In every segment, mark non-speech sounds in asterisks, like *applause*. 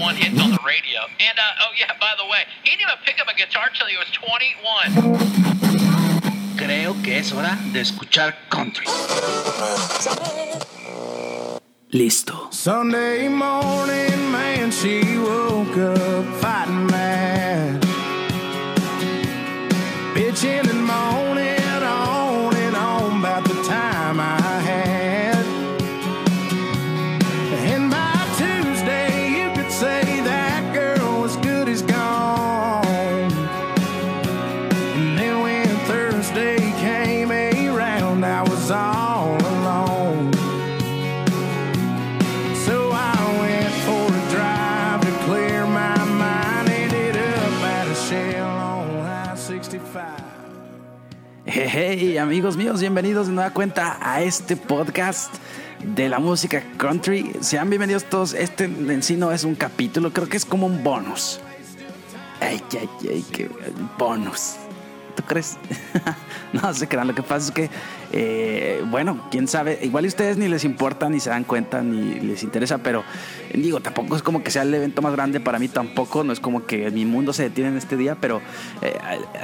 one hits on the radio. And uh, oh yeah, by the way, he didn't even pick up a guitar till he was 21. Creo que es hora de escuchar country. Listo. Sunday morning, man, she woke up fighting Hey, amigos míos, bienvenidos de nueva cuenta a este podcast de la música country. Sean bienvenidos todos. Este en sí no es un capítulo, creo que es como un bonus. Ay, ay, ay, qué bonus. ¿Tú crees? *laughs* no se crean. Lo que pasa es que, eh, bueno, quién sabe. Igual a ustedes ni les importa, ni se dan cuenta, ni les interesa. Pero digo, tampoco es como que sea el evento más grande para mí, tampoco. No es como que mi mundo se detiene en este día. Pero eh,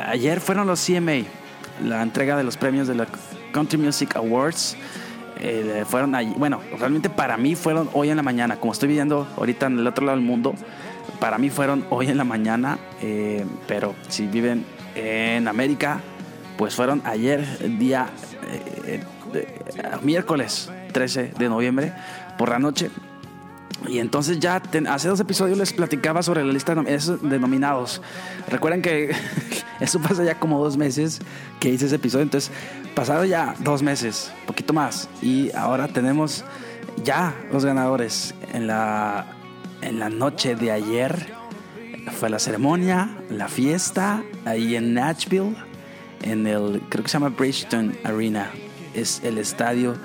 ayer fueron los CMA, la entrega de los premios de la Country Music Awards. Eh, fueron allí, bueno, realmente para mí fueron hoy en la mañana, como estoy viviendo ahorita en el otro lado del mundo, para mí fueron hoy en la mañana, eh, pero si viven en América, pues fueron ayer, día eh, miércoles 13 de noviembre, por la noche. Y entonces ya ten- hace dos episodios les platicaba sobre la lista de nominados. Recuerden que *laughs* eso pasa ya como dos meses que hice ese episodio. Entonces, pasado ya dos meses, poquito más. Y ahora tenemos ya los ganadores. En la, en la noche de ayer fue la ceremonia, la fiesta, ahí en Nashville, en el, creo que se llama Bridgestone Arena. Es el estadio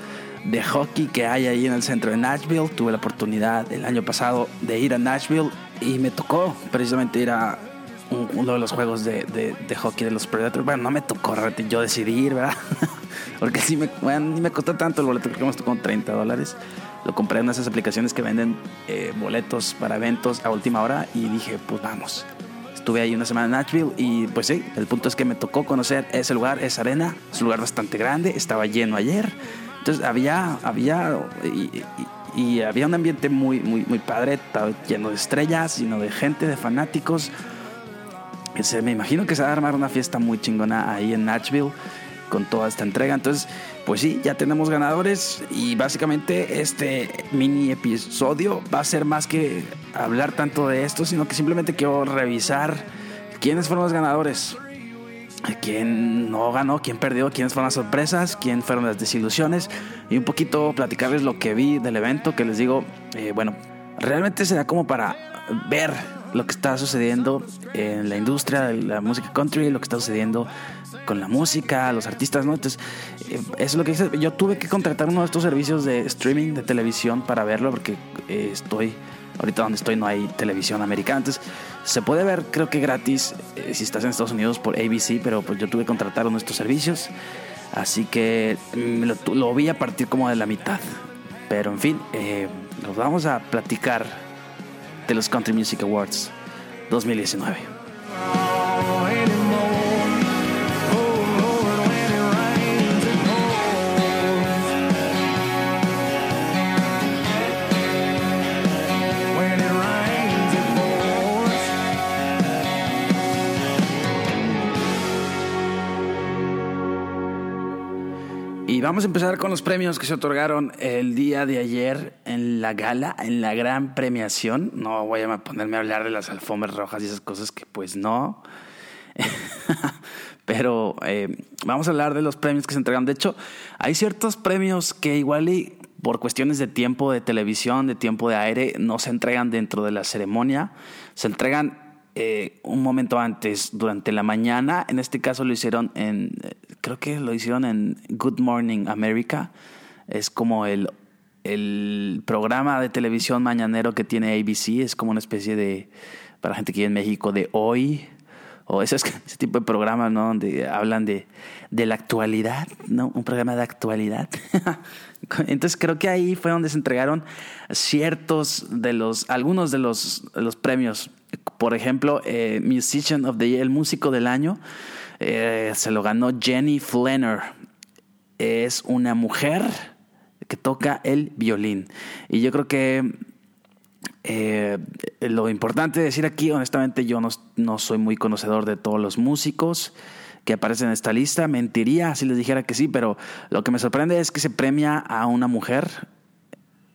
de hockey que hay ahí en el centro de Nashville. Tuve la oportunidad el año pasado de ir a Nashville y me tocó precisamente ir a un- uno de los juegos de, de- de hockey de los Predators. Bueno, no me tocó, yo decidí ir, ¿verdad? *laughs* Porque sí me, bueno, ni me costó tanto el boleto, creo que me como 30 dólares. Lo compré en esas aplicaciones que venden eh, boletos para eventos a última hora y dije, pues vamos. Estuve ahí una semana en Nashville y pues sí, el punto es que me tocó conocer ese lugar, esa arena. Es un lugar bastante grande, estaba lleno ayer. Entonces había, había, y, había un ambiente muy, muy, muy padre, lleno de estrellas, lleno de gente, de fanáticos. Se- me imagino que se va a armar una fiesta muy chingona ahí en Nashville con toda esta entrega. Entonces, pues sí, ya tenemos ganadores y básicamente este mini episodio va a ser más que hablar tanto de esto, sino que simplemente quiero revisar quiénes fueron los ganadores, quién no ganó, quién perdió, quiénes fueron las sorpresas, quién fueron las desilusiones y un poquito platicarles lo que vi del evento, que les digo, eh, bueno, realmente será como para ver lo que está sucediendo en la industria de la música country, lo que está sucediendo con la música, los artistas, ¿no? Entonces, eh, eso es lo que dice. Yo tuve que contratar uno de estos servicios de streaming de televisión para verlo, porque eh, estoy, ahorita donde estoy no hay televisión americana. Entonces, se puede ver, creo que gratis, eh, si estás en Estados Unidos por ABC, pero pues yo tuve que contratar uno de estos servicios. Así que mm, lo, lo vi a partir como de la mitad. Pero en fin, eh, nos vamos a platicar de los Country Music Awards 2019. Vamos a empezar con los premios que se otorgaron el día de ayer en la gala, en la gran premiación. No voy a ponerme a hablar de las alfombras rojas y esas cosas que pues no. *laughs* Pero eh, vamos a hablar de los premios que se entregan. De hecho, hay ciertos premios que igual y por cuestiones de tiempo de televisión, de tiempo de aire, no se entregan dentro de la ceremonia. Se entregan eh, un momento antes, durante la mañana. En este caso lo hicieron en, eh, creo que lo hicieron en Good Morning America. Es como el, el programa de televisión mañanero que tiene ABC. Es como una especie de, para gente que vive en México, de hoy. O ese, *laughs* ese tipo de programas, ¿no? Donde hablan de, de la actualidad, ¿no? Un programa de actualidad. *laughs* Entonces creo que ahí fue donde se entregaron ciertos de los, algunos de los, los premios. Por ejemplo, eh, Musician of the Year, el músico del año, eh, se lo ganó Jenny Flanner. Es una mujer que toca el violín. Y yo creo que eh, lo importante de decir aquí, honestamente, yo no, no, soy muy conocedor de todos los músicos que aparecen en esta lista. Mentiría si les dijera que sí, pero lo que me sorprende es que se premia a una mujer.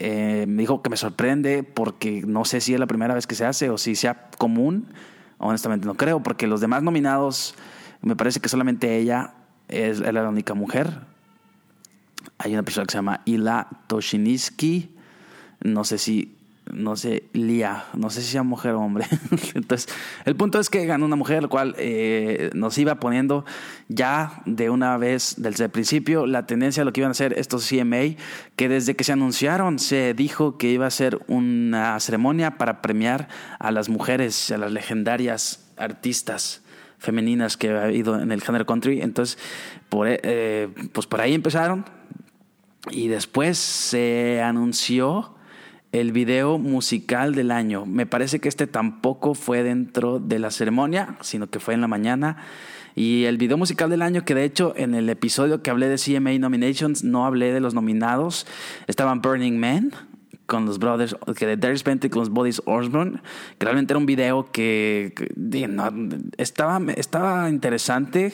Eh, me dijo que me sorprende porque no sé si es la primera vez que se hace o si sea común. Honestamente no creo, porque los demás nominados, me parece que solamente ella es, es la única mujer. Hay una persona que se llama Ila Toshiniski. No sé si no sé, Lía, no sé si sea mujer o hombre. *laughs* Entonces, el punto es que ganó una mujer, lo cual eh, nos iba poniendo ya de una vez desde el principio la tendencia a lo que iban a hacer estos CMA, que desde que se anunciaron se dijo que iba a ser una ceremonia para premiar a las mujeres, a las legendarias artistas femeninas que ha habido en el género country. Entonces, por, eh, pues por ahí empezaron y después se anunció el video musical del año. Me parece que este tampoco fue dentro de la ceremonia, sino que fue en la mañana. Y el video musical del año, que de hecho en el episodio que hablé de CMA Nominations no hablé de los nominados, estaban Burning Man con los brothers, que de Darius Bentley con los Bodies Osborne, que realmente era un video que, que no, estaba, estaba interesante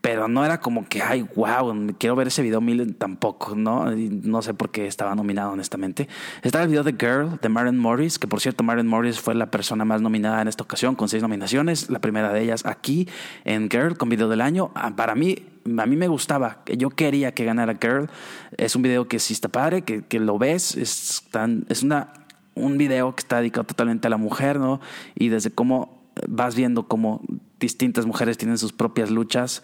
pero no era como que, ay, wow, quiero ver ese video mil tampoco, ¿no? No sé por qué estaba nominado, honestamente. Estaba el video de Girl de Maren Morris, que por cierto, Maren Morris fue la persona más nominada en esta ocasión, con seis nominaciones. La primera de ellas aquí en Girl, con video del año. Ah, Para mí, a mí me gustaba, yo quería que ganara Girl. Es un video que sí está padre, que, que lo ves, es, tan, es una, un video que está dedicado totalmente a la mujer, ¿no? Y desde cómo vas viendo cómo distintas mujeres tienen sus propias luchas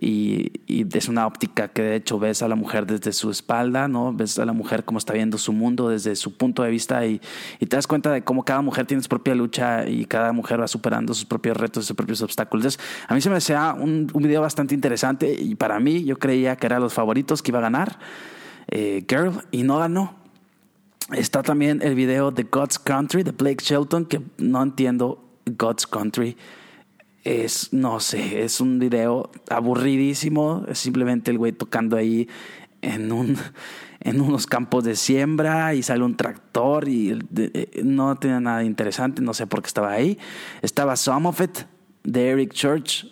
y, es una óptica que de hecho ves a la mujer desde su espalda, ¿no? Ves a la mujer cómo está viendo su mundo desde su punto de vista y, te das cuenta de cómo cada mujer tiene su propia lucha y cada mujer va superando sus propios retos, sus propios obstáculos. Entonces, a mí se me hacía un, un video bastante interesante y para mí yo creía que era los favoritos que iba a ganar eh, Girl y no ganó. Está también el video de God's Country de Blake Shelton, que no entiendo God's Country es, no sé, es un video aburridísimo. Es simplemente el güey tocando ahí en, un, *laughs* en unos campos de siembra y sale un tractor y de, no tenía nada interesante. No sé por qué estaba ahí. Estaba Some of It de Eric Church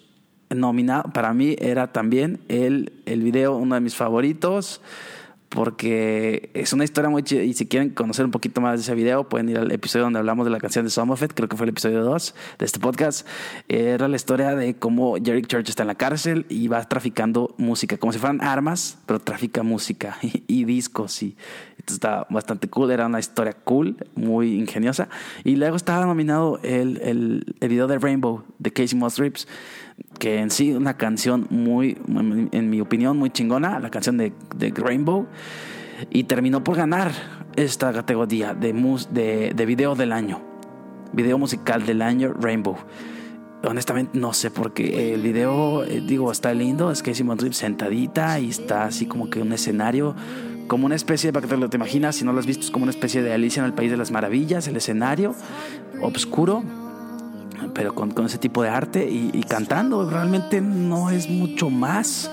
nominado. Para mí era también el, el video uno de mis favoritos porque es una historia muy chida y si quieren conocer un poquito más de ese video pueden ir al episodio donde hablamos de la canción de Sommerfeld, creo que fue el episodio 2 de este podcast. Era la historia de cómo Jerry Church está en la cárcel y va traficando música, como si fueran armas, pero trafica música y, *laughs* y discos y esto está bastante cool, era una historia cool, muy ingeniosa. Y luego estaba nominado el, el, el video de Rainbow de Casey Musgraves que en sí una canción muy, en mi opinión, muy chingona, la canción de, de Rainbow, y terminó por ganar esta categoría de, mus, de, de video del año, video musical del año Rainbow. Honestamente no sé por qué el video, eh, digo, está lindo, es que Simon Reeves sentadita y está así como que un escenario, como una especie, para que te lo te imaginas, si no lo has visto, es como una especie de Alicia en el País de las Maravillas, el escenario oscuro, pero con, con ese tipo de arte y, y, cantando. Realmente no es mucho más.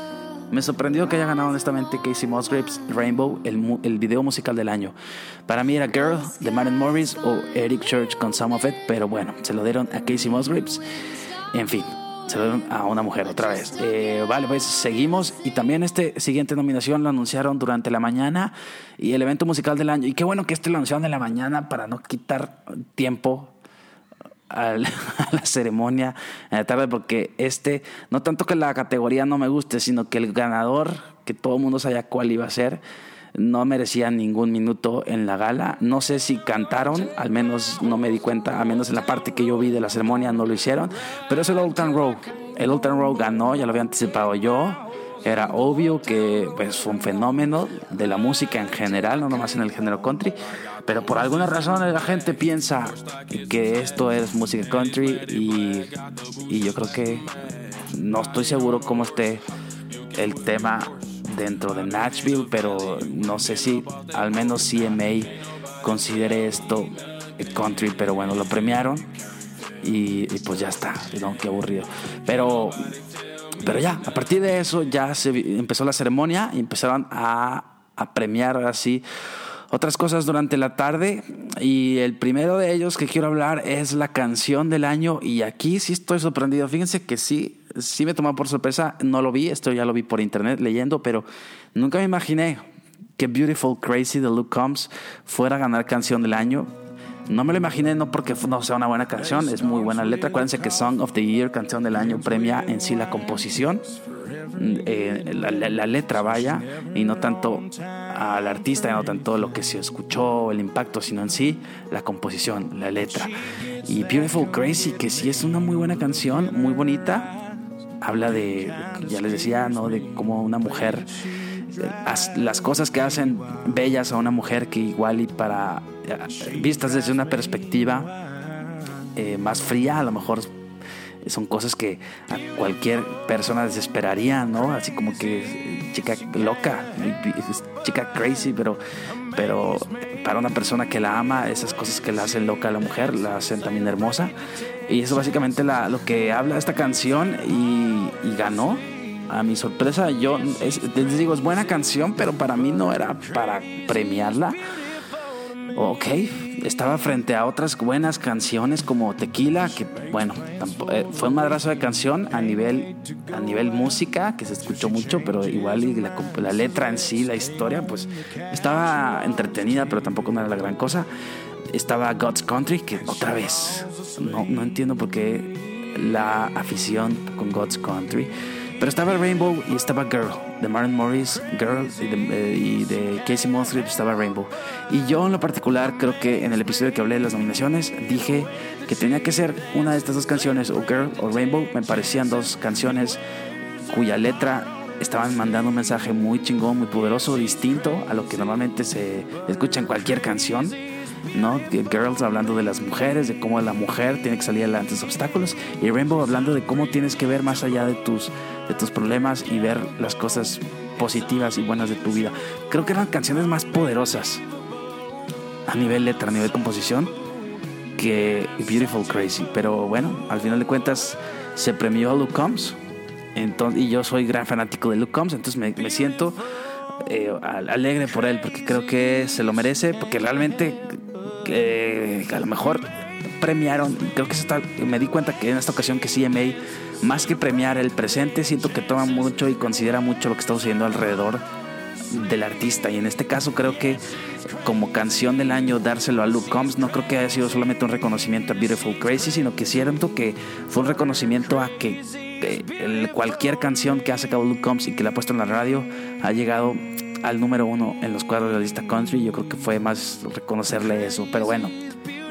Me sorprendió que haya ganado honestamente Casey Musgraves Rainbow, el, el video musical del año. Para mí era Girl de Maren Morris o Eric Church con Some of It, pero bueno, se lo dieron a Casey Musgraves. En fin, se lo dieron a una mujer otra vez. Eh, vale, pues seguimos. Y también este siguiente nominación lo anunciaron durante la mañana y el evento musical del año. Y qué bueno que este lo anunciaron en la mañana para no quitar tiempo *laughs* a la ceremonia en la tarde porque este, no tanto que la categoría no me guste, sino que el ganador, que todo el mundo sabía cuál iba a ser, no merecía ningún minuto en la gala. No sé si cantaron, al menos no me di cuenta, al menos en la parte que yo vi de la ceremonia no lo hicieron, pero es el Old Town Road. El Old Town Road ganó, ya lo había anticipado yo. Era obvio que pues, fue un fenómeno de la música en general, no nomás en el género country. Pero por alguna razón la gente piensa que esto es música country y, y yo creo que no estoy seguro cómo esté el tema dentro de Nashville, pero no sé si al menos CMA considere esto country, pero bueno, lo premiaron y, pues ya está, ¿no? Qué aburrido. Pero pero ya, a partir de eso ya se empezó la ceremonia y empezaron a, a premiar así otras cosas durante la tarde. Y el primero de ellos que quiero hablar es la canción del año. Y aquí sí estoy sorprendido. Fíjense que sí, sí me tomó por sorpresa. No lo vi, esto ya lo vi por internet leyendo, pero nunca me imaginé que Beautiful Crazy de Luke Combs fuera a ganar canción del año. No me lo imaginé, no porque no sea una buena canción, es muy buena letra. Acuérdense que Song of the Year, canción del año, premia en sí la composición, eh, la, letra vaya, y no tanto al artista, no tanto lo que se escuchó, el impacto, sino en sí la composición, la letra. Y Beautiful Crazy, que sí es una muy buena canción, muy bonita, habla de, ya les decía, ¿no? De cómo una mujer, las cosas que hacen bellas a una mujer que igual y para, eh, vistas desde una perspectiva eh, más fría, a lo mejor son cosas que a cualquier persona desesperaría, ¿no? Así como que eh, chica loca, chica crazy, pero, pero para una persona que la ama, esas cosas que la hacen loca a la mujer, la hacen también hermosa. Y eso básicamente lo que habla esta canción y, y ganó. A mi sorpresa, yo es- les digo, es buena canción, pero para mí no era para premiarla. Ok, estaba frente a otras buenas canciones como Tequila, que bueno, eh, fue un madrazo de canción a nivel, a nivel música, que se escuchó mucho, pero igual y la, la letra en sí, la historia, pues estaba entretenida, pero tampoco no era la gran cosa. Estaba God's Country, que otra vez, no, no entiendo por qué la afición con God's Country. Pero estaba Rainbow y estaba Girl, de Martin Morris, Girl, y de, eh, y de Casey Musgrave estaba Rainbow. Y yo en lo particular creo que en el episodio que hablé de las nominaciones dije que tenía que ser una de estas dos canciones, o Girl o Rainbow. Me parecían dos canciones cuya letra estaban mandando un mensaje muy chingón, muy poderoso, distinto a lo que normalmente se escucha en cualquier canción. ¿No? Girls hablando de las mujeres, de cómo la mujer tiene que salir adelante de los obstáculos, y Rainbow hablando de cómo tienes que ver más allá de tus, de tus problemas y ver las cosas positivas y buenas de tu vida. Creo que eran canciones más poderosas a nivel letra, a nivel composición, que Beautiful Crazy. Pero bueno, al final de cuentas se premió a Luke Combs. Entonces, y yo soy gran fanático de Luke Combs, entonces me, me siento eh, al- alegre por él, porque creo que se lo merece, porque realmente a lo mejor premiaron, creo que me di cuenta que en esta ocasión que CMA, más que premiar el presente, siento que toma mucho y considera mucho lo que está sucediendo alrededor del artista. Y en este caso creo que como canción del año dárselo a Luke Combs no creo que haya sido solamente un reconocimiento a Beautiful Crazy sino que siento que fue un reconocimiento a que cualquier canción que ha sacado Luke Combs y que la ha puesto en la radio ha llegado al número uno en los cuadros de la lista country. Yo creo que fue más reconocerle eso pero bueno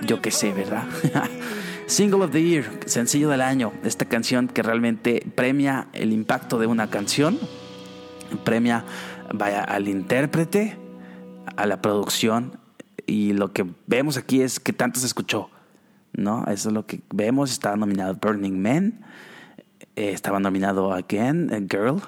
yo qué sé verdad *laughs* Single of the Year, sencillo del año, esta canción que realmente premia el impacto de una canción, premia vaya al intérprete, a la producción y lo que vemos aquí es que tanto se escuchó, ¿no? Eso es lo que vemos, estaba nominado Burning Man, eh, estaba nominado Again, a Girl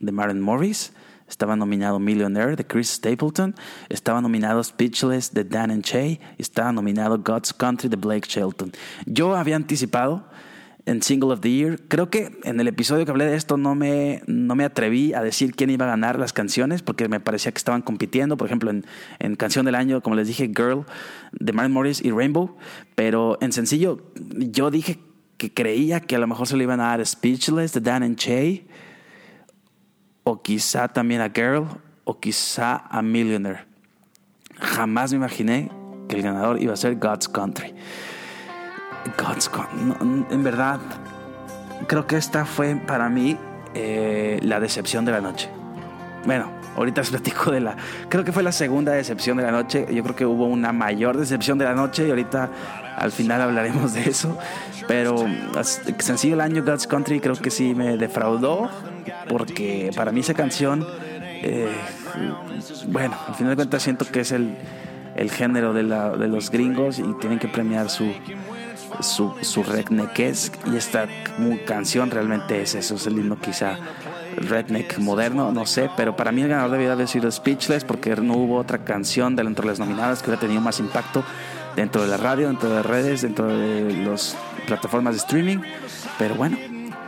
de Martin Morris, estaba nominado Millionaire de Chris Stapleton, estaba nominado Speechless de Dan and Shay, estaba nominado God's Country de Blake Shelton. Yo había anticipado en Single of the Year, creo que en el episodio que hablé de esto no me, no me atreví a decir quién iba a ganar las canciones porque me parecía que estaban compitiendo, por ejemplo en, en Canción del Año, como les dije, Girl de Martin Morris y Rainbow, pero en sencillo yo dije que creía que a lo mejor se le iban a dar Speechless de Dan and Shay, o quizá también a Girl, o quizá a Millionaire. Jamás me imaginé que el ganador iba a ser God's Country. God's Country, en verdad, creo que esta fue para mí eh, la decepción de la noche. Bueno, ahorita *laughs* os platico de la. Creo que fue la segunda decepción de la noche. Yo creo que hubo una mayor decepción de la noche y ahorita al final hablaremos de eso. Pero sencillo el año God's Country creo que sí me defraudó porque para mí esa canción, eh, bueno, al final de cuentas siento que es el, el género de, la- de los gringos y tienen que premiar su, su, su redneckesque y esta canción realmente es eso, es el himno quizá redneck moderno, no sé, pero para mí el ganador debió haber sido Speechless porque no hubo otra canción de entre las nominadas que hubiera tenido más impacto dentro de la radio, dentro de las redes, dentro de las plataformas de streaming, pero bueno,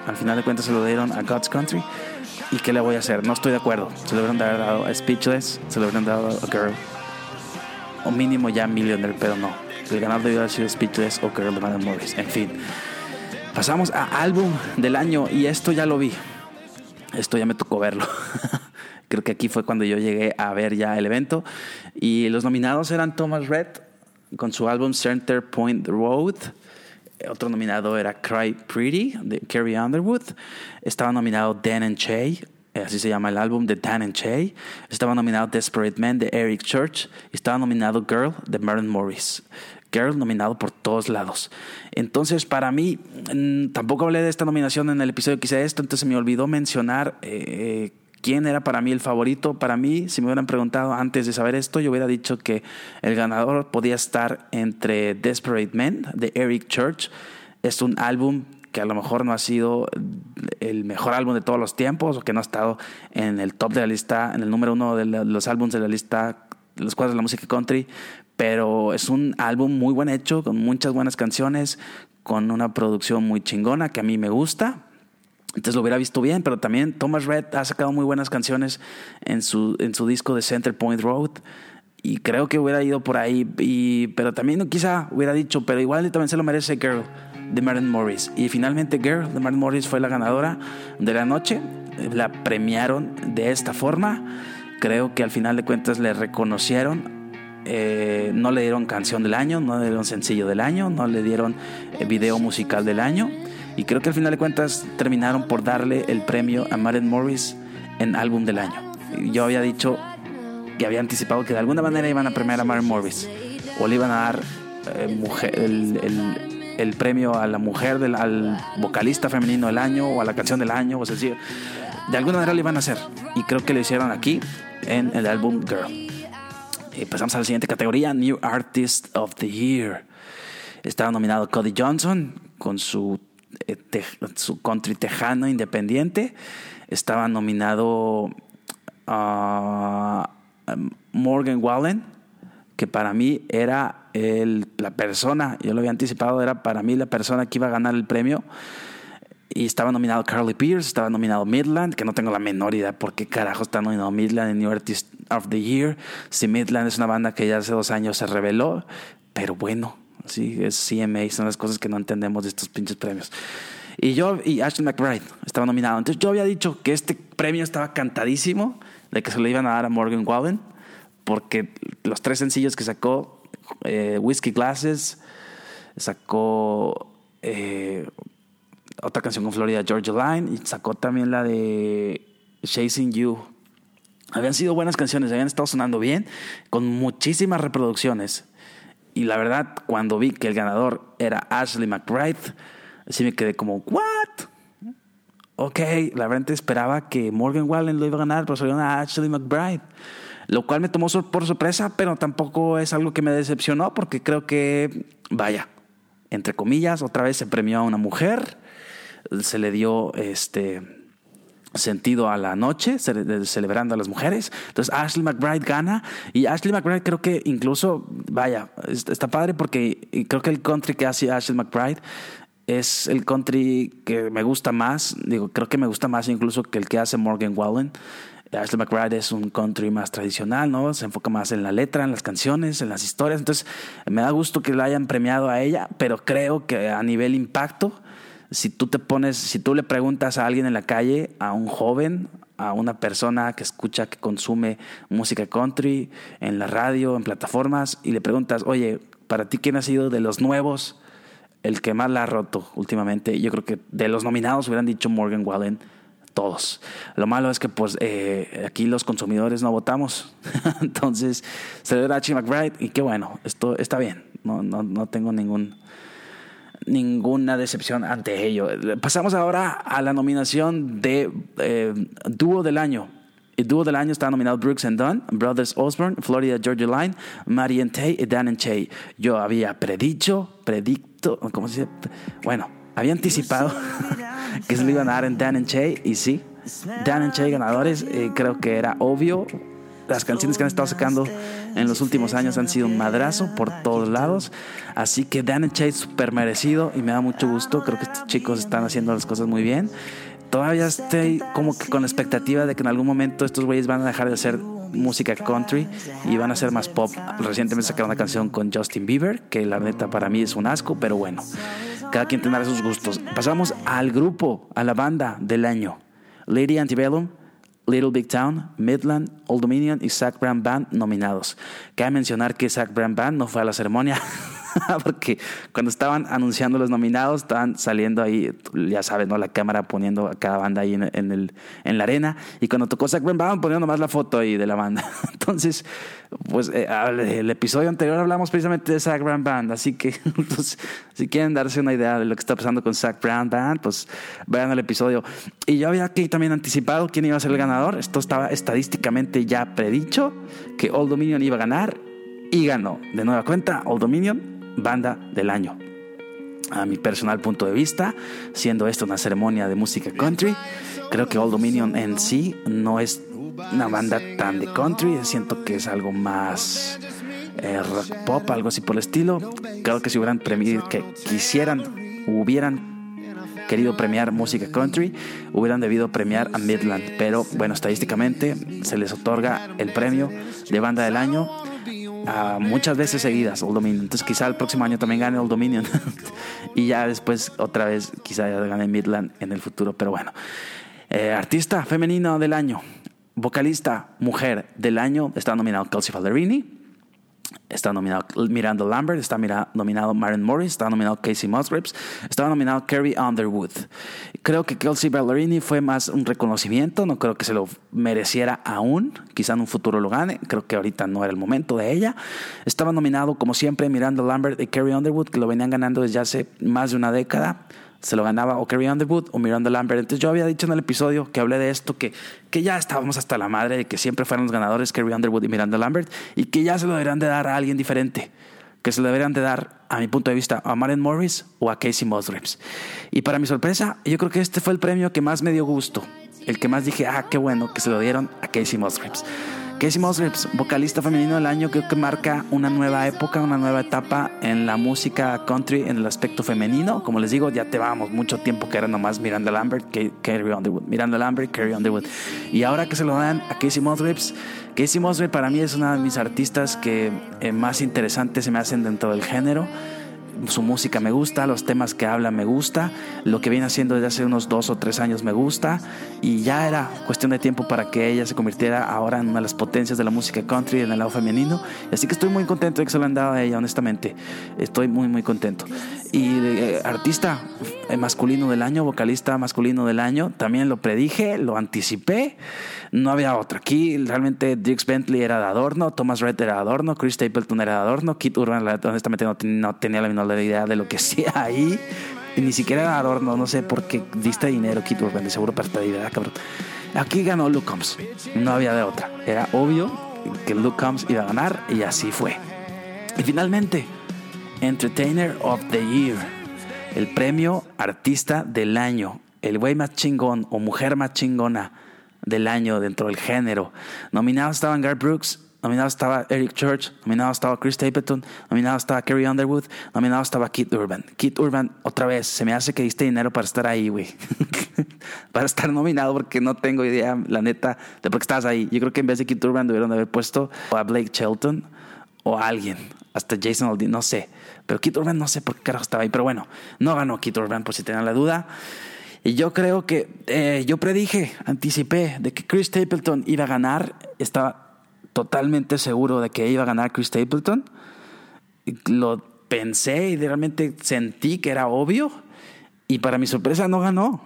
al final de cuentas se lo dieron a God's Country y ¿qué le voy a hacer? No estoy de acuerdo, se lo hubieran dado a Speechless, se lo hubieran dado a Girl o mínimo ya Millionaire, pero no. El ganador debió haber sido Speechless o Girl de Madame Morris. En fin, pasamos a álbum del año y esto ya lo vi. Esto ya me tocó verlo. *laughs* Creo que aquí fue cuando yo llegué a ver ya el evento. Y los nominados eran Thomas Red con su álbum Center Point Road. Otro nominado era Cry Pretty de Carrie Underwood. Estaba nominado Dan and Shay, eh, así se llama el álbum de Dan and Shay. Estaba nominado Desperate Man de Eric Church. Estaba nominado Girl de Maren Morris. Girl nominado por todos lados. Entonces, para mí, mm, tampoco hablé de esta nominación en el episodio que esto, entonces me olvidó mencionar eh, quién era para mí el favorito. Para mí, si me hubieran preguntado antes de saber esto, yo hubiera dicho que el ganador podía estar entre Desperate Men de Eric Church. Es un álbum que a lo mejor no ha sido el mejor álbum de todos los tiempos o que no ha estado en el top de la lista, en el número uno de los álbumes de la lista los cuadros de la música country, pero es un álbum muy buen hecho, con muchas buenas canciones, con una producción muy chingona que a mí me gusta. Entonces lo hubiera visto bien, pero también Thomas Red ha sacado muy buenas canciones en su, en su disco de Center Point Road. Y creo que hubiera ido por ahí. Y, pero también quizá hubiera dicho, pero igual también se lo merece Girl de Maren Morris. Y finalmente Girl de Maren Morris fue la ganadora de la noche. La premiaron de esta forma. Creo que al final de cuentas le reconocieron eh, no le dieron canción del año, no le dieron sencillo del año, no le dieron eh, video musical del año. Y creo que al final de cuentas terminaron por darle el premio a Maren Morris en álbum del año. Yo había dicho que había anticipado que de alguna manera iban a premiar a Maren Morris o le iban a dar eh, mujer, el, el- el premio a la mujer, del, al vocalista femenino del año o a la canción del año, o sea, de alguna manera lo iban a hacer. Y creo que lo hicieron aquí en el álbum Girl. Y pasamos a la siguiente categoría, New Artist of the Year. Estaba nominado Cody Johnson con su, eh, su country tejano independiente. Estaba nominado ah, Morgan Wallen, que para mí era el- la persona, yo lo había anticipado, era para mí la persona que iba a ganar el premio. Y estaba nominado Carly Pierce, estaba nominado Midland, que no tengo la menor idea por qué carajo está nominado Midland en New Artist of the Year. Si Midland es una banda que ya hace dos años se reveló, pero bueno, sí, es CMA, son las cosas que no entendemos de estos pinches premios. Y yo y Ashton McBride estaba nominado. Entonces yo había dicho que este premio estaba cantadísimo de que se lo iban a dar a Morgan Wallen, porque los tres sencillos que sacó, eh, Whiskey Glasses, sacó eh, otra canción con Florida Georgia Line y sacó también la de Chasing You. Habían sido buenas canciones, habían estado sonando bien, con muchísimas reproducciones. Y la verdad, cuando vi que el ganador era Ashley McBride, así me quedé como, ¿what? Ok, la verdad esperaba que Morgan Wallen lo iba a ganar, pero salió a Ashley McBride. Lo cual me tomó por sorpresa, pero tampoco es algo que me decepcionó, porque creo que, vaya, entre comillas, otra vez se premió a una mujer, se le dio este sentido a la noche, celebrando a las mujeres. Entonces Ashley McBride gana y Ashley McBride creo que incluso, vaya, es- está padre porque creo que el country que hace Ashley McBride es el country que me gusta más, digo, creo que me gusta más incluso que el que hace Morgan Wallen. Ashley McBride es un country más tradicional, ¿no? Se enfoca más en la letra, en las canciones, en las historias. Entonces, me da gusto que la hayan premiado a ella, pero creo que a nivel impacto, si tú te pones, si tú le preguntas a alguien en la calle, a un joven, a una persona que escucha, que consume música country en la radio, en plataformas, y le preguntas, oye, para ti, ¿quién ha sido de los nuevos el que más la ha roto últimamente? Yo creo que de los nominados hubieran dicho Morgan Wallen todos. Lo malo es que pues eh, aquí los consumidores no votamos. *laughs* Entonces, se le a Chi McBride y qué bueno, esto está bien. No, no, no tengo ningún, ninguna decepción ante ello. Pasamos ahora a la nominación de eh, Dúo del Año. El dúo del año está nominado Brooks and Dunn, Brothers Osborne, Florida Georgia Line, Marian Tay y Dan and Che. Yo había predicho, predicto, ¿cómo se dice? Bueno, había anticipado *laughs* que se le iban a dar en Dan and Che y sí, Dan and Che ganadores, eh, creo que era obvio. Las canciones que han estado sacando en los últimos años han sido un madrazo por todos lados. Así que Dan es súper merecido y me da mucho gusto. Creo que estos chicos están haciendo las cosas muy bien. Todavía estoy como que con la expectativa de que en algún momento estos güeyes van a dejar de hacer música country y van a ser más pop. Recientemente sacaron una canción con Justin Bieber, que la neta para mí es un asco, pero bueno, cada quien tendrá sus gustos. Pasamos al grupo, a la banda del año. Lady Antebellum, Little Big Town, Midland, Old Dominion y Zach Brown Band nominados. Cabe mencionar que Zach Brown Band no fue a la ceremonia. *laughs* Porque cuando estaban anunciando los nominados, estaban saliendo ahí, ya sabes, ¿no? La cámara poniendo a cada banda ahí en, el, en la arena. Y cuando tocó Zach Brown poniendo nomás la foto ahí de la banda. *laughs* Entonces, pues eh, el episodio anterior hablamos precisamente de Zach Brown Band. Así que, *laughs* pues, si quieren darse una idea de lo que está pasando con Zach Brown Band, pues vean el episodio. Y yo había aquí también anticipado quién iba a ser el ganador. Esto estaba estadísticamente ya predicho que Old Dominion iba a ganar y ganó. De nueva cuenta, Old Dominion, banda del año. A mi personal punto de vista, siendo esto una ceremonia de música country, creo que Old Dominion en sí no es una banda tan de country, siento que es algo más eh, rock pop, algo así por el estilo. Creo que si hubieran premiado, que quisieran, hubieran querido premiar música country, hubieran debido premiar a Midland. Pero bueno, estadísticamente se les otorga el premio de banda del año muchas veces seguidas, Old Dominion. Entonces quizá el próximo año también gane Old Dominion. *laughs* y ya después otra vez quizá ya gane Midland en el futuro. Pero bueno, Eh, artista femenino del año, vocalista mujer del año, está nominado Kelsey Falderini. Está nominado Miranda Lambert, está nominado Maren Morris, está nominado Casey Musgraves, está nominado Carrie Underwood. Creo que Kelsey Ballerini fue más un reconocimiento, no creo que se lo mereciera aún, quizá en un futuro lo gane, creo que ahorita no era el momento de ella. Estaba nominado como siempre Miranda Lambert y Carrie Underwood, que lo venían ganando desde hace más de una década se lo ganaba o Carrie Underwood o Miranda Lambert. Entonces yo había dicho en el episodio que hablé de esto, que, que ya estábamos hasta la madre de que siempre fueran los ganadores Carrie Underwood y Miranda Lambert y que ya se lo deberían de dar a alguien diferente. Que se lo deberían de dar, a mi punto de vista, a Maren Morris o a Casey Musgraves. Y para mi sorpresa, yo creo que este fue el premio que más me dio gusto. El que más dije, ah, qué bueno que se lo dieron a Casey Musgraves. Casey Musgraves, vocalista femenino del año, creo que marca una nueva época, una nueva etapa en la música country en el aspecto femenino. Como les digo, ya te vamos mucho tiempo que era nomás Miranda Lambert, Carrie Underwood, Miranda Lambert, Carrie Underwood. Y ahora que se lo dan a Casey Musgraves, Casey Musgraves para mí es una de mis artistas que eh, más interesantes se me hacen dentro del género su música me gusta, los temas que habla me gusta, lo que viene haciendo desde hace unos dos o tres años me gusta y ya era cuestión de tiempo para que ella se convirtiera ahora en una de las potencias de la música country en el lado femenino. Así que estoy muy contento de que se lo han dado a ella, honestamente. Estoy muy, muy contento. Y eh, artista eh, masculino del año, vocalista masculino del año, también lo predije, lo anticipé. No había otro. Aquí realmente Dix Bentley era de adorno, Thomas Red era de adorno, Chris Stapleton era de adorno, Kit Urban honestamente no, no tenía la menor idea de lo que *laughs* hacía ahí. Ni siquiera era adorno, no sé por qué diste dinero Kit Urban, de seguro idea, cabrón. Aquí ganó Luke Combs, no había de otra. Era obvio que Luke Combs iba a ganar y así fue. Y finalmente, Entertainer of the Year, el premio Artista del Año, el güey más chingón o mujer más chingona del año dentro del género. Nominados estaban Garth Brooks, nominado estaba Eric Church, nominado estaba Chris Stapleton, nominado estaba Carrie Underwood, nominado estaba Keith Urban. Keith Urban, otra vez, se me hace que diste dinero para estar ahí, güey. *laughs* para estar nominado porque no tengo idea, la neta, de por qué estabas ahí. Yo creo que en vez de Keith Urban debieron de haber puesto a Blake Shelton o a alguien, hasta Jason Aldean, no sé. Pero Keith Urban no sé por qué carajo estaba ahí, pero bueno, no ganó Keith Urban por si tenían la duda. Y yo creo que eh, yo predije, anticipé de que Chris Stapleton iba a ganar. Estaba totalmente seguro de que iba a ganar Chris Stapleton. Lo pensé y realmente sentí que era obvio. Y para mi sorpresa no ganó.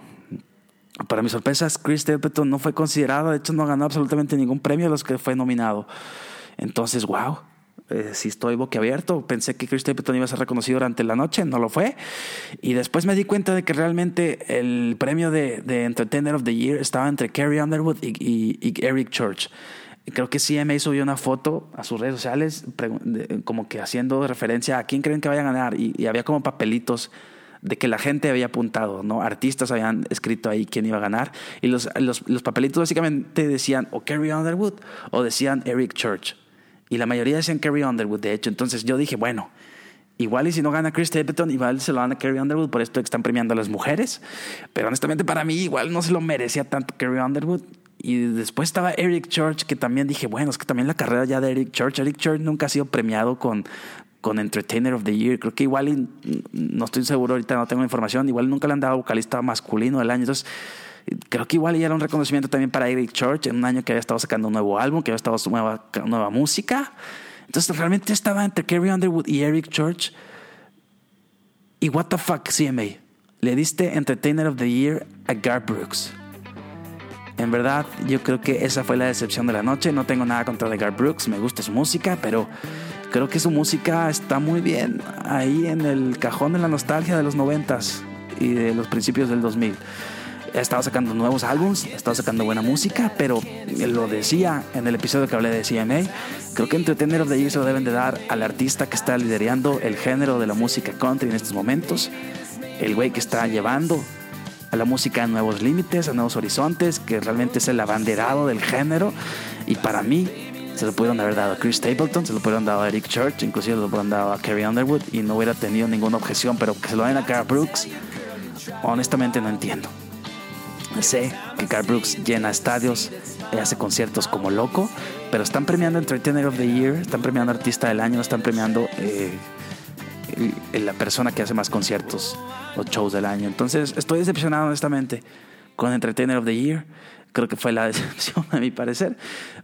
Para mi sorpresa, Chris Stapleton no fue considerado. De hecho, no ganó absolutamente ningún premio de los que fue nominado. Entonces, wow. Eh, sí estoy boquiabierto. Pensé que Chris Stapleton iba a ser reconocido durante la noche, no lo fue. Y después me di cuenta de que realmente el premio de, de Entertainer of the Year estaba entre Carrie Underwood y Eric Church. Creo que CMA subió una foto a sus redes sociales, como que haciendo referencia a quién creen que vaya a ganar. Y, y había como papelitos de que la gente había apuntado, ¿no? Artistas habían escrito ahí quién iba a ganar. Y los, los, los papelitos básicamente decían o Carrie Underwood o decían Eric Church. Y la mayoría decían Carrie Underwood, de hecho. Entonces yo dije, bueno, igual y si no gana Chris Stapleton, igual se lo dan a Carrie Underwood, por esto que están premiando a las mujeres. Pero honestamente para mí igual no se lo merecía tanto Carrie Underwood. Y después estaba Eric Church, que también dije, bueno, es que también la carrera ya de Eric Church. Eric Church nunca ha sido premiado con, con Entertainer of the Year. Creo que igual, no estoy seguro, ahorita no tengo información, igual nunca le han dado vocalista masculino del año. Entonces, creo que igual ya era un reconocimiento también para Eric Church en un año que había estado sacando un nuevo álbum, que había estado su nueva, nueva música. Entonces, realmente estaba entre Carrie Underwood y Eric Church. Y what the fuck, CMA. Le diste Entertainer of the Year a Gar Brooks. En verdad, yo creo que esa fue la decepción de la noche. No tengo nada contra de Gar Brooks, me gusta su música, pero creo que su música está muy bien ahí en el cajón de la nostalgia de los noventas y de los principios del 2000. Ha estado sacando nuevos álbums, ha estado sacando buena música, pero lo decía en el episodio que hablé de CMA, creo que of the Year se lo deben de dar al artista que está liderando el género de la música country en estos momentos, el güey que está llevando a la música a nuevos límites, a nuevos horizontes, que realmente es el abanderado del género. Y para mí, se lo pudieron haber dado a Chris Stapleton, se lo pudieron dado a Eric Church, inclusive se lo pudieron dado a Carrie Underwood y no hubiera tenido ninguna objeción, pero que se lo den a Carl Brooks, honestamente no entiendo. Sé que Carl Brooks llena estadios, hace conciertos como loco, pero están premiando Entertainer of the Year, están premiando Artista del Año, están premiando eh, la persona que hace más conciertos o shows del año. Entonces estoy decepcionado honestamente con Entertainer of the Year. Creo que fue la *laughs* decepción a mi parecer.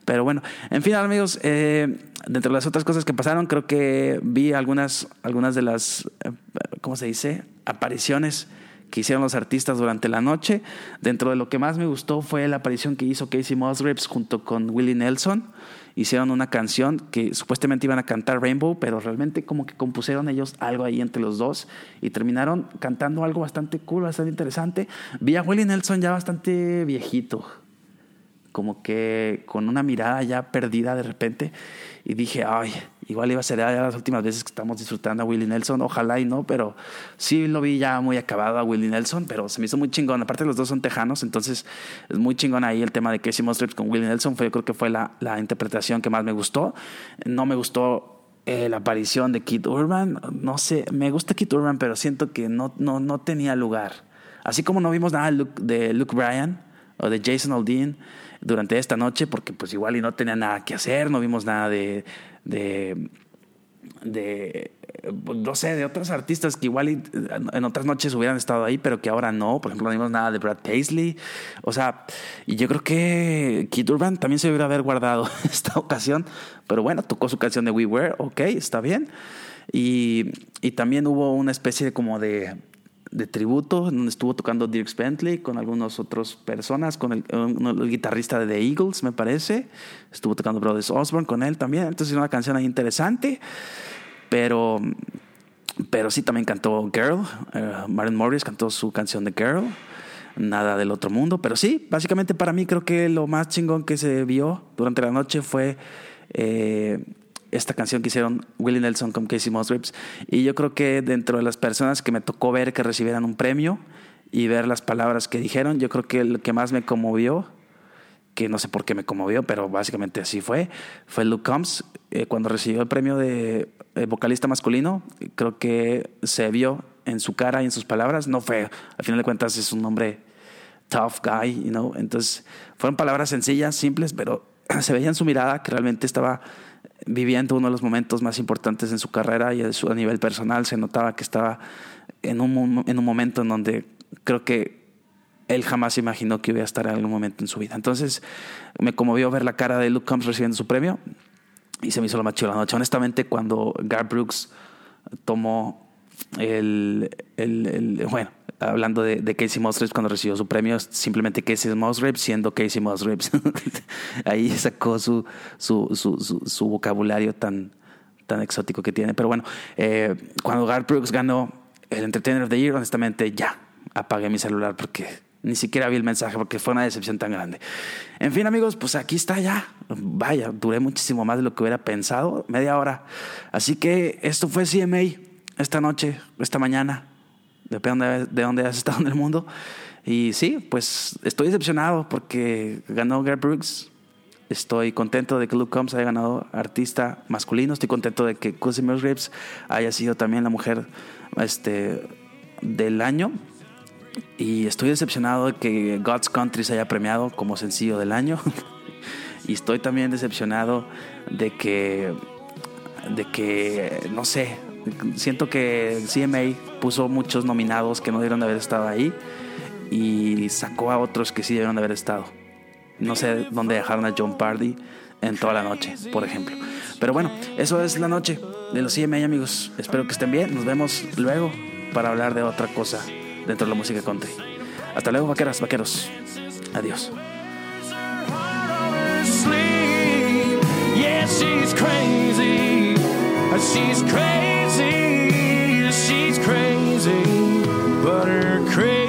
Pero bueno, en fin amigos, eh, dentro de las otras cosas que pasaron, creo que vi algunas, algunas de las, eh, ¿cómo se dice? Apariciones que hicieron los artistas durante la noche. Dentro de lo que más me gustó fue la aparición que hizo Casey Musgraves junto con Willie Nelson. Hicieron una canción que supuestamente iban a cantar Rainbow, pero realmente como que compusieron ellos algo ahí entre los dos y terminaron cantando algo bastante cool, bastante interesante. Vi a Willie Nelson ya bastante viejito, como que con una mirada ya perdida de repente y dije, ay, igual iba a ser ya las últimas veces que estamos disfrutando a Willie Nelson, ojalá y no, pero sí lo vi ya muy acabado a Willie Nelson, pero se me hizo muy chingón, aparte los dos son tejanos, entonces es muy chingón ahí el tema de Casey Musgraves con Willie Nelson, fue, yo creo que fue la, la interpretación que más me gustó, no me gustó eh, la aparición de Kid Urban, no sé, me gusta Kid Urban, pero siento que no, no, no tenía lugar, así como no vimos nada de Luke, de Luke Bryan o de Jason Aldean durante esta noche, porque pues igual y no tenía nada que hacer, no vimos nada de, de, de pues, no sé, de otros artistas que igual y, en otras noches hubieran estado ahí, pero que ahora no. Por ejemplo, no vimos nada de Brad Paisley. O sea, y yo creo que Kid Urban también se debería haber guardado *laughs* esta ocasión, pero bueno, tocó su canción de We Were, ok, está bien. Y, y también hubo una especie de como de de tributo, donde estuvo tocando Dirk Bentley con algunas otras personas, con el, guitarrista de The Eagles, me parece. Estuvo tocando Brothers Osborne con él también. Entonces, una canción ahí interesante. Pero, pero sí, también cantó Girl. Eh, Martin Morris cantó su canción de Girl. Nada del otro mundo. Pero sí, básicamente para mí creo que lo más chingón que se vio durante la noche fue eh, esta canción que hicieron Willie Nelson con Casey Musgraves. Y yo creo que dentro de las personas que me tocó ver que recibieran un premio y ver las palabras que dijeron, yo creo que el que más me conmovió que no sé por qué me conmovió, pero básicamente así fue. Fue Luke Combs eh, cuando recibió el premio de eh, vocalista masculino. Creo que se vio en su cara y en sus palabras. No fue, al final de cuentas, es un hombre tough guy, you know. Entonces, fueron palabras sencillas, simples, pero *clears throat* se veía en su mirada que realmente estaba viviendo uno de los momentos más importantes en su carrera y a, su, nivel personal. Se notaba que estaba en un, en un momento en donde creo que él jamás imaginó que iba a estar en algún momento en su vida. Entonces, me conmovió ver la cara de Luke Combs recibiendo su premio y se me hizo lo más chido la noche. Honestamente, cuando Gar Brooks tomó el, el- el- bueno, hablando de, de Casey Musgraves cuando recibió su premio, simplemente Casey Musgraves siendo Casey Musgraves. *laughs* Ahí sacó su, su, su, su, vocabulario tan, tan exótico que tiene. Pero bueno, eh, cuando Gar Brooks ganó el Entertainer of the Year, honestamente ya apagué mi celular porque ni siquiera vi el mensaje porque fue una decepción tan grande. En fin, amigos, pues aquí está ya. Vaya, duré muchísimo más de lo que hubiera pensado, media hora. Así que esto fue CMA esta noche, esta mañana, depende de, de dónde has estado en el mundo. Y sí, pues estoy decepcionado porque ganó Gar Brooks. Estoy contento de que Luke Combs haya ganado artista masculino. Estoy contento de que Cousy Musgraves haya sido también la mujer este, del año. Y estoy decepcionado de que God's Country se haya premiado como sencillo del año. *laughs* y estoy también decepcionado de que, de que, no sé, siento que CMA puso muchos nominados que no debieron de haber estado ahí y sacó a otros que sí debieron de haber estado. No sé dónde dejaron a John Pardy en toda la noche, por ejemplo. Pero bueno, eso es la noche de los CMA, amigos. Espero que estén bien. Nos vemos luego para hablar de otra cosa dentro de la música country. Hasta luego, vaqueras, vaqueros. Adiós. She's crazy. she's crazy, but her crazy.